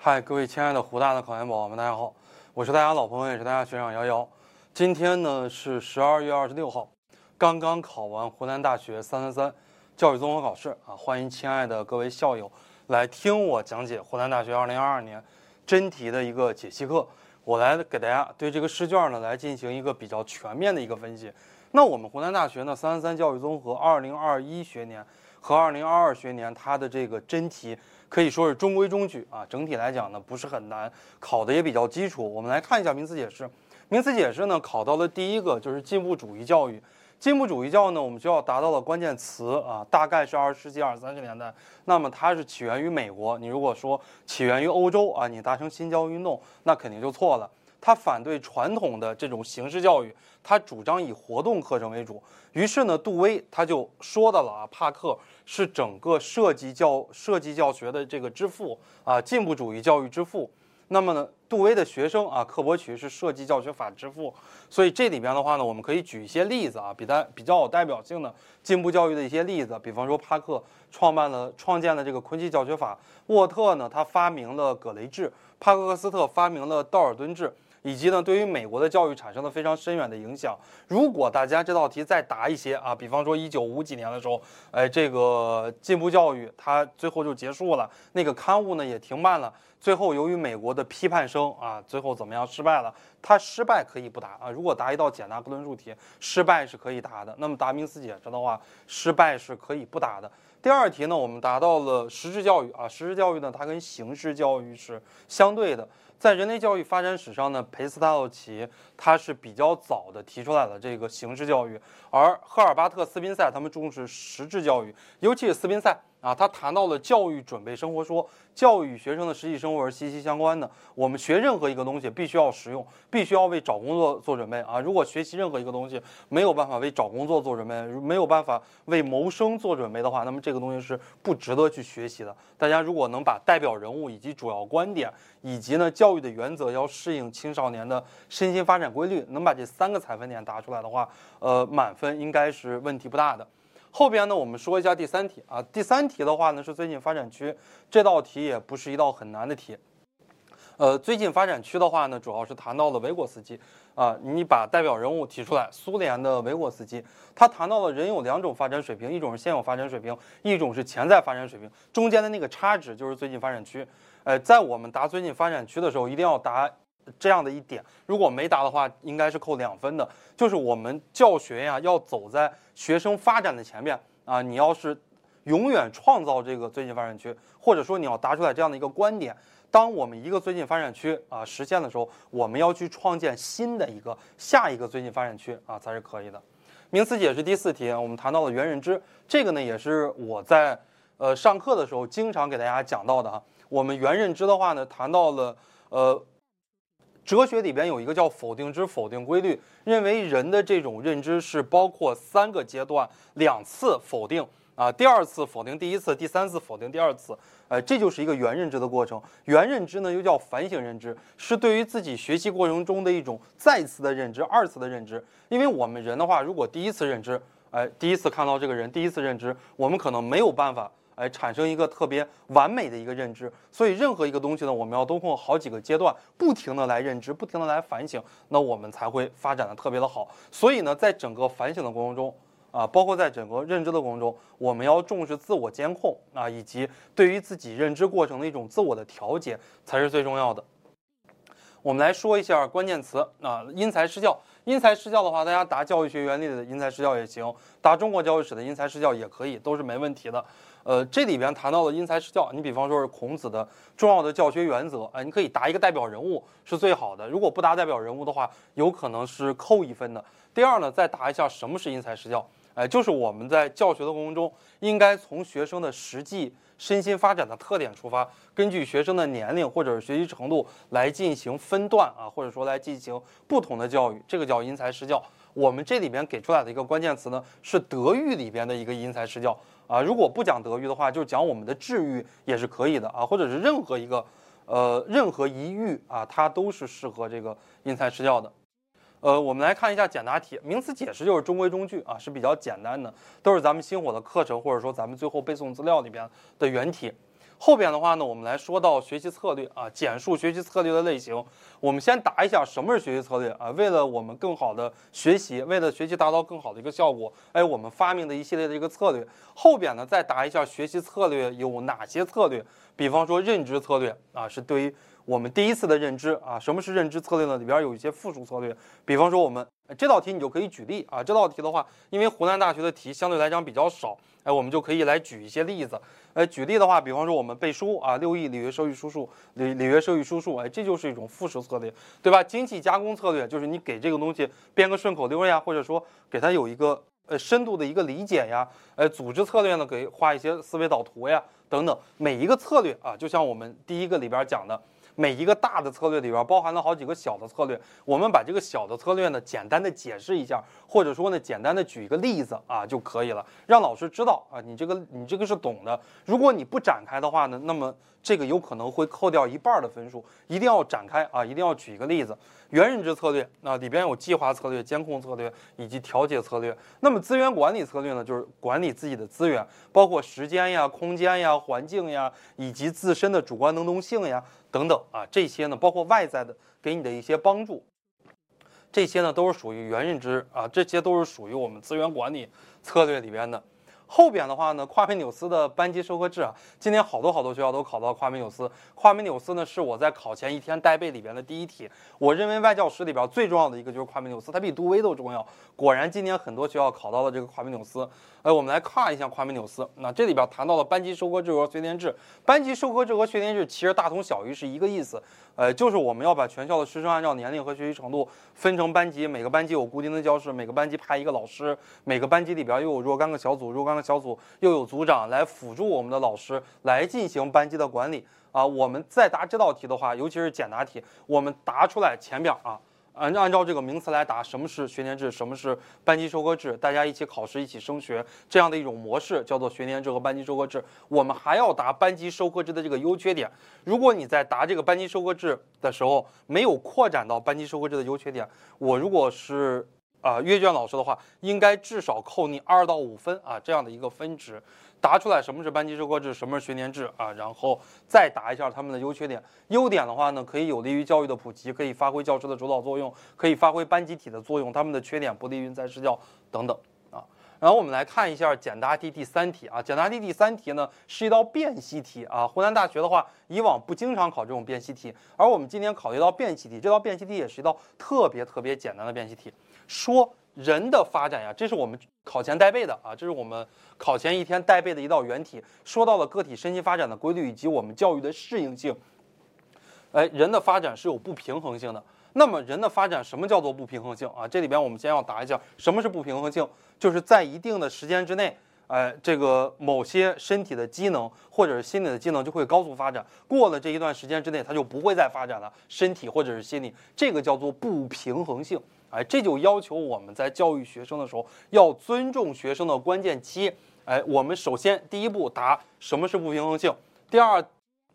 嗨，各位亲爱的湖大的考研宝宝们，大家好，我是大家老朋友，也是大家学长姚姚。今天呢是十二月二十六号，刚刚考完湖南大学三三三教育综合考试啊，欢迎亲爱的各位校友来听我讲解湖南大学二零二二年真题的一个解析课。我来给大家对这个试卷呢来进行一个比较全面的一个分析。那我们湖南大学呢三三三教育综合二零二一学年和二零二二学年它的这个真题。可以说是中规中矩啊，整体来讲呢不是很难，考的也比较基础。我们来看一下名词解释，名词解释呢考到了第一个就是进步主义教育，进步主义教育呢我们需要达到的关键词啊，大概是二十世纪二三十年代，那么它是起源于美国。你如果说起源于欧洲啊，你达成新教运动，那肯定就错了。他反对传统的这种形式教育，他主张以活动课程为主。于是呢，杜威他就说到了啊，帕克是整个设计教设计教学的这个之父啊，进步主义教育之父。那么呢，杜威的学生啊，克伯曲是设计教学法之父。所以这里边的话呢，我们可以举一些例子啊，比代比较有代表性的进步教育的一些例子。比方说，帕克创办了创建了这个昆西教学法，沃特呢他发明了葛雷制，帕克克斯特发明了道尔顿制。以及呢，对于美国的教育产生了非常深远的影响。如果大家这道题再答一些啊，比方说一九五几年的时候，哎，这个进步教育它最后就结束了，那个刊物呢也停办了。最后由于美国的批判声啊，最后怎么样失败了？它失败可以不答啊。如果答一道简答论述题，失败是可以答的。那么答名词解释的话，失败是可以不答的。第二题呢，我们达到了实质教育啊，实质教育呢，它跟形式教育是相对的。在人类教育发展史上呢，裴斯塔洛奇他是比较早的提出来了这个形式教育，而赫尔巴特、斯宾塞他们重视实质教育，尤其是斯宾塞。啊，他谈到了教育准备生活说，教育与学生的实际生活是息息相关的。我们学任何一个东西，必须要实用，必须要为找工作做准备啊。如果学习任何一个东西没有办法为找工作做准备，没有办法为谋生做准备的话，那么这个东西是不值得去学习的。大家如果能把代表人物以及主要观点，以及呢教教育的原则要适应青少年的身心发展规律，能把这三个采分点答出来的话，呃，满分应该是问题不大的。后边呢，我们说一下第三题啊。第三题的话呢，是最近发展区这道题也不是一道很难的题。呃，最近发展区的话呢，主要是谈到了维果斯基啊。你把代表人物提出来，苏联的维果斯基，他谈到了人有两种发展水平，一种是现有发展水平，一种是潜在发展水平，中间的那个差值就是最近发展区。呃，在我们答最近发展区的时候，一定要答。这样的一点，如果没答的话，应该是扣两分的。就是我们教学呀，要走在学生发展的前面啊。你要是永远创造这个最近发展区，或者说你要答出来这样的一个观点，当我们一个最近发展区啊实现的时候，我们要去创建新的一个下一个最近发展区啊才是可以的。名词解释第四题，我们谈到了原认知，这个呢也是我在呃上课的时候经常给大家讲到的哈。我们原认知的话呢，谈到了呃。哲学里边有一个叫否定之否定规律，认为人的这种认知是包括三个阶段，两次否定啊，第二次否定第一次，第三次否定第二次，呃，这就是一个原认知的过程。原认知呢又叫反省认知，是对于自己学习过程中的一种再次的认知、二次的认知。因为我们人的话，如果第一次认知，哎，第一次看到这个人，第一次认知，我们可能没有办法。哎，产生一个特别完美的一个认知，所以任何一个东西呢，我们要通过好几个阶段，不停的来认知，不停的来反省，那我们才会发展的特别的好。所以呢，在整个反省的过程中，啊，包括在整个认知的过程中，我们要重视自我监控啊，以及对于自己认知过程的一种自我的调节，才是最重要的。我们来说一下关键词啊，因材施教。因材施教的话，大家答教育学原理的因材施教也行，答中国教育史的因材施教也可以，都是没问题的。呃，这里边谈到了因材施教，你比方说是孔子的重要的教学原则，哎，你可以答一个代表人物是最好的。如果不答代表人物的话，有可能是扣一分的。第二呢，再答一下什么是因材施教，哎，就是我们在教学的过程中，应该从学生的实际身心发展的特点出发，根据学生的年龄或者是学习程度来进行分段啊，或者说来进行不同的教育，这个叫因材施教。我们这里边给出来的一个关键词呢，是德育里边的一个因材施教。啊，如果不讲德育的话，就讲我们的智育也是可以的啊，或者是任何一个，呃，任何一育啊，它都是适合这个因材施教的。呃，我们来看一下简答题，名词解释就是中规中矩啊，是比较简单的，都是咱们星火的课程或者说咱们最后背诵资料里边的原题。后边的话呢，我们来说到学习策略啊，简述学习策略的类型。我们先答一下什么是学习策略啊？为了我们更好的学习，为了学习达到更好的一个效果，哎，我们发明的一系列的一个策略。后边呢，再答一下学习策略有哪些策略？比方说认知策略啊，是对于我们第一次的认知啊。什么是认知策略呢？里边有一些附属策略。比方说我们这道题你就可以举例啊。这道题的话，因为湖南大学的题相对来讲比较少，哎，我们就可以来举一些例子。呃，举例的话，比方说我们背书啊，六艺礼乐射御书数，礼礼乐射御书数，哎，这就是一种复式策略，对吧？精细加工策略就是你给这个东西编个顺口溜呀，或者说给它有一个呃深度的一个理解呀。呃，组织策略呢，给画一些思维导图呀，等等。每一个策略啊，就像我们第一个里边讲的。每一个大的策略里边包含了好几个小的策略，我们把这个小的策略呢简单的解释一下，或者说呢简单的举一个例子啊就可以了，让老师知道啊你这个你这个是懂的。如果你不展开的话呢，那么这个有可能会扣掉一半的分数，一定要展开啊，一定要举一个例子。原认知策略啊里边有计划策略、监控策略以及调节策略。那么资源管理策略呢，就是管理自己的资源，包括时间呀、空间呀、环境呀，以及自身的主观能动性呀。等等啊，这些呢，包括外在的给你的一些帮助，这些呢都是属于原认知啊，这些都是属于我们资源管理策略里边的。后边的话呢，夸美纽斯的班级授课制啊，今年好多好多学校都考到夸美纽斯。夸美纽斯呢，是我在考前一天带背里边的第一题。我认为外教史里边最重要的一个就是夸美纽斯，它比杜威都重要。果然，今年很多学校考到了这个夸美纽斯。哎，我们来看一下夸美纽斯。那这里边谈到了班级授课制和学年制。班级授课制和学年制其实大同小异，是一个意思。呃，就是我们要把全校的师生按照年龄和学习程度分成班级，每个班级有固定的教室，每个班级派一个老师，每个班级里边又有若干个小组，若干小组又有组长来辅助我们的老师来进行班级的管理啊。我们再答这道题的话，尤其是简答题，我们答出来前边啊。按按照这个名词来答，什么是学年制，什么是班级授课制，大家一起考试，一起升学，这样的一种模式叫做学年制和班级授课制。我们还要答班级授课制的这个优缺点。如果你在答这个班级授课制的时候没有扩展到班级授课制的优缺点，我如果是啊阅卷老师的话，应该至少扣你二到五分啊这样的一个分值。答出来什么是班级授课制，什么是学年制啊？然后再答一下他们的优缺点。优点的话呢，可以有利于教育的普及，可以发挥教师的主导作用，可以发挥班集体的作用。他们的缺点不利于因材施教等等。然后我们来看一下简答题第三题啊。简答题第三题呢是一道辨析题啊。湖南大学的话，以往不经常考这种辨析题，而我们今天考一道辨析题。这道辨析题也是一道特别特别简单的辨析题，说。人的发展呀，这是我们考前带背的啊，这是我们考前一天带背的一道原题，说到了个体身心发展的规律以及我们教育的适应性。哎，人的发展是有不平衡性的。那么人的发展什么叫做不平衡性啊？这里边我们先要答一下，什么是不平衡性？就是在一定的时间之内，哎，这个某些身体的机能或者是心理的机能就会高速发展，过了这一段时间之内，它就不会再发展了，身体或者是心理，这个叫做不平衡性。哎，这就要求我们在教育学生的时候要尊重学生的关键期。哎，我们首先第一步答什么是不平衡性，第二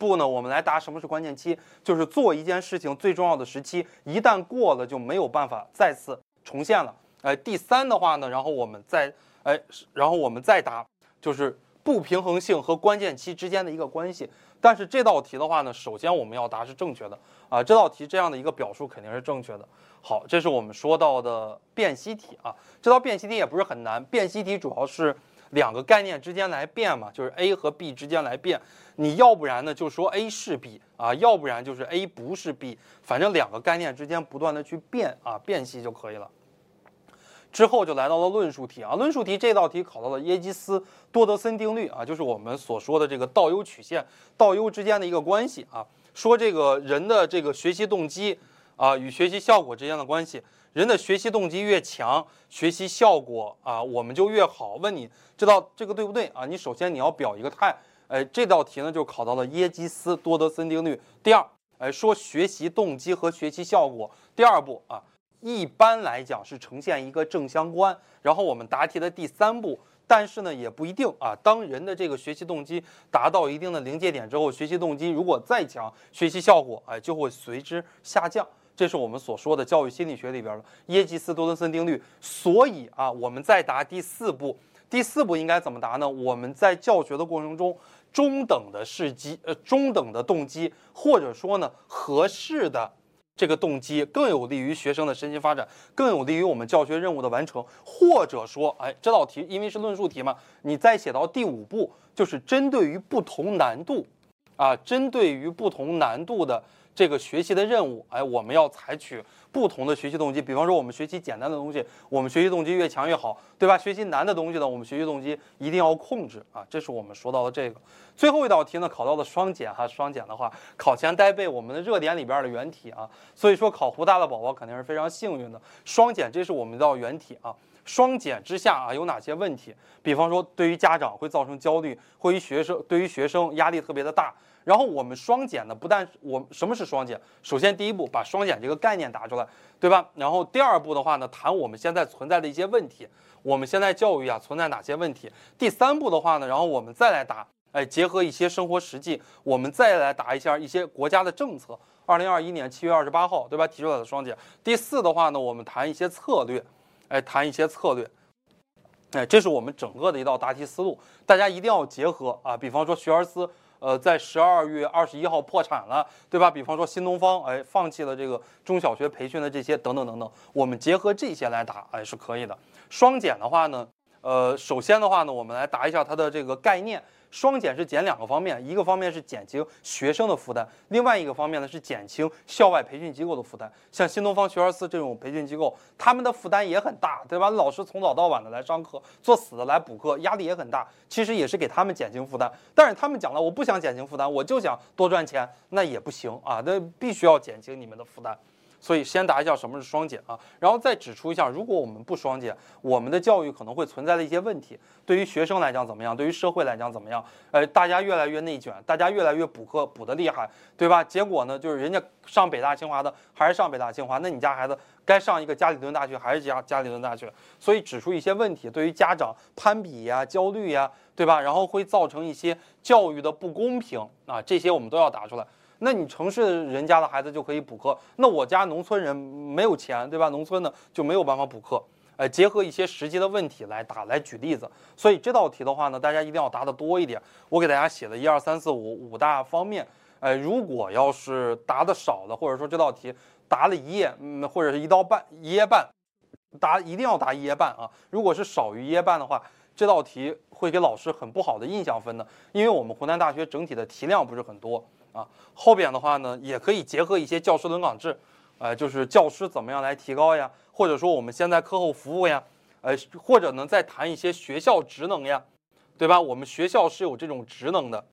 步呢，我们来答什么是关键期，就是做一件事情最重要的时期，一旦过了就没有办法再次重现了。哎，第三的话呢，然后我们再哎，然后我们再答就是不平衡性和关键期之间的一个关系。但是这道题的话呢，首先我们要答是正确的啊，这道题这样的一个表述肯定是正确的。好，这是我们说到的辨析题啊。这道辨析题也不是很难，辨析题主要是两个概念之间来变嘛，就是 A 和 B 之间来变。你要不然呢就说 A 是 B 啊，要不然就是 A 不是 B，反正两个概念之间不断的去变啊，辨析就可以了。之后就来到了论述题啊，论述题这道题考到了耶基斯多德森定律啊，就是我们所说的这个倒 U 曲线，倒 U 之间的一个关系啊，说这个人的这个学习动机。啊，与学习效果之间的关系，人的学习动机越强，学习效果啊我们就越好。问你知道这个对不对啊？你首先你要表一个态。哎，这道题呢就考到了耶基斯多德森定律。第二，哎，说学习动机和学习效果。第二步啊，一般来讲是呈现一个正相关。然后我们答题的第三步，但是呢也不一定啊。当人的这个学习动机达到一定的临界点之后，学习动机如果再强，学习效果哎就会随之下降。这是我们所说的教育心理学里边的耶基斯多德森定律。所以啊，我们再答第四步，第四步应该怎么答呢？我们在教学的过程中，中等的试机，呃，中等的动机，或者说呢合适的这个动机，更有利于学生的身心发展，更有利于我们教学任务的完成。或者说，哎，这道题因为是论述题嘛，你再写到第五步，就是针对于不同难度，啊，针对于不同难度的这个学习的任务，哎，我们要采取。不同的学习动机，比方说我们学习简单的东西，我们学习动机越强越好，对吧？学习难的东西呢，我们学习动机一定要控制啊。这是我们说到的这个最后一道题呢，考到了双减哈。双减的话，考前带背我们的热点里边的原题啊。所以说考湖大的宝宝肯定是非常幸运的。双减，这是我们一道原题啊。双减之下啊，有哪些问题？比方说，对于家长会造成焦虑，会于学生对于学生压力特别的大。然后我们双减呢，不但我什么是双减？首先第一步把双减这个概念答出来，对吧？然后第二步的话呢，谈我们现在存在的一些问题，我们现在教育啊存在哪些问题？第三步的话呢，然后我们再来答，哎，结合一些生活实际，我们再来答一下一些国家的政策。二零二一年七月二十八号，对吧？提出来的双减。第四的话呢，我们谈一些策略，哎，谈一些策略，哎，这是我们整个的一道答题思路，大家一定要结合啊，比方说学而思。呃，在十二月二十一号破产了，对吧？比方说新东方，哎，放弃了这个中小学培训的这些等等等等，我们结合这些来答，哎，是可以的。双减的话呢，呃，首先的话呢，我们来答一下它的这个概念。双减是减两个方面，一个方面是减轻学生的负担，另外一个方面呢是减轻校外培训机构的负担。像新东方、学而思这种培训机构，他们的负担也很大，对吧？老师从早到晚的来上课，做死的来补课，压力也很大。其实也是给他们减轻负担，但是他们讲了，我不想减轻负担，我就想多赚钱，那也不行啊，那必须要减轻你们的负担。所以先答一下什么是双减啊，然后再指出一下，如果我们不双减，我们的教育可能会存在的一些问题。对于学生来讲怎么样？对于社会来讲怎么样？呃，大家越来越内卷，大家越来越补课补得厉害，对吧？结果呢，就是人家上北大清华的还是上北大清华，那你家孩子该上一个加里顿大学还是加加里顿大学？所以指出一些问题，对于家长攀比呀、焦虑呀，对吧？然后会造成一些教育的不公平啊，这些我们都要答出来。那你城市人家的孩子就可以补课，那我家农村人没有钱，对吧？农村呢就没有办法补课。呃，结合一些实际的问题来答，来举例子。所以这道题的话呢，大家一定要答的多一点。我给大家写了一二三四五五大方面。呃，如果要是答的少了，或者说这道题答了一页，嗯，或者是一道半一页半，答一定要答一页半啊。如果是少于一页半的话，这道题会给老师很不好的印象分的，因为我们湖南大学整体的题量不是很多。啊，后边的话呢，也可以结合一些教师轮岗制，呃，就是教师怎么样来提高呀，或者说我们现在课后服务呀，呃，或者呢再谈一些学校职能呀，对吧？我们学校是有这种职能的，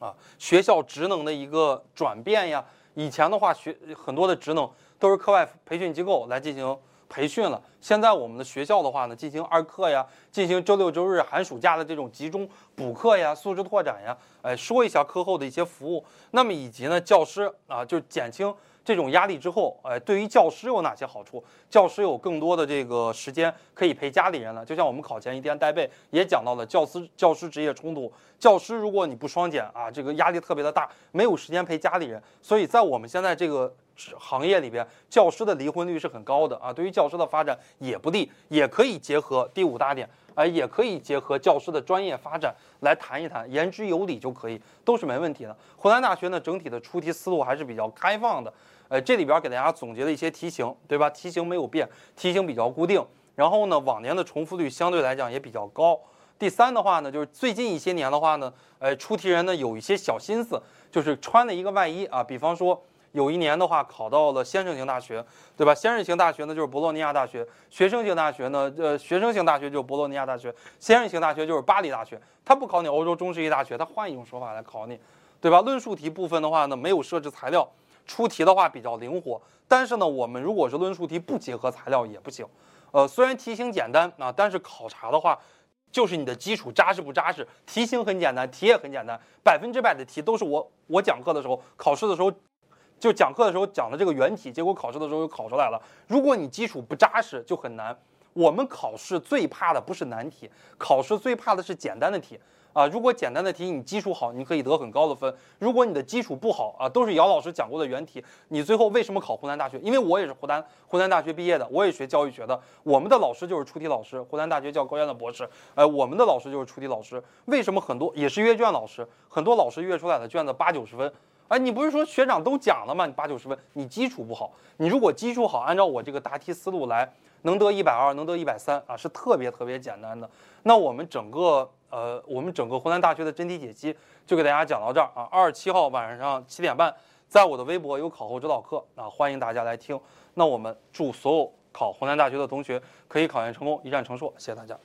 啊，学校职能的一个转变呀。以前的话，学很多的职能都是课外培训机构来进行。培训了，现在我们的学校的话呢，进行二课呀，进行周六周日寒暑假的这种集中补课呀，素质拓展呀，哎，说一下课后的一些服务，那么以及呢，教师啊，就减轻这种压力之后，哎，对于教师有哪些好处？教师有更多的这个时间可以陪家里人了。就像我们考前一天带背也讲到了教师教师职业冲突，教师如果你不双减啊，这个压力特别的大，没有时间陪家里人，所以在我们现在这个。行业里边，教师的离婚率是很高的啊，对于教师的发展也不利，也可以结合第五大点，哎，也可以结合教师的专业发展来谈一谈，言之有理就可以，都是没问题的。湖南大学呢，整体的出题思路还是比较开放的，呃，这里边给大家总结了一些题型，对吧？题型没有变，题型比较固定，然后呢，往年的重复率相对来讲也比较高。第三的话呢，就是最近一些年的话呢，呃，出题人呢有一些小心思，就是穿了一个外衣啊，比方说。有一年的话，考到了先生型大学，对吧？先生型大学呢，就是博洛尼亚大学；学生型大学呢，呃，学生型大学就是博洛尼亚大学；先生型大学就是巴黎大学。他不考你欧洲中世纪大学，他换一种说法来考你，对吧？论述题部分的话呢，没有设置材料，出题的话比较灵活。但是呢，我们如果是论述题不结合材料也不行。呃，虽然题型简单啊，但是考察的话，就是你的基础扎实不扎实。题型很简单，题也很简单，百分之百的题都是我我讲课的时候考试的时候。就讲课的时候讲的这个原题，结果考试的时候又考出来了。如果你基础不扎实，就很难。我们考试最怕的不是难题，考试最怕的是简单的题。啊。如果简单的题你基础好，你可以得很高的分；如果你的基础不好啊，都是姚老师讲过的原题，你最后为什么考湖南大学？因为我也是湖南湖南大学毕业的，我也学教育学的，我们的老师就是出题老师，湖南大学教高院的博士，呃，我们的老师就是出题老师。为什么很多也是阅卷老师，很多老师阅出来的卷子八九十分？哎，你不是说学长都讲了吗？你八九十分，你基础不好。你如果基础好，按照我这个答题思路来，能得一百二，能得一百三啊，是特别特别简单的。那我们整个呃，我们整个湖南大学的真题解析就给大家讲到这儿啊。二十七号晚上七点半，在我的微博有考后指导课啊，欢迎大家来听。那我们祝所有考湖南大学的同学可以考研成功，一战成硕。谢谢大家。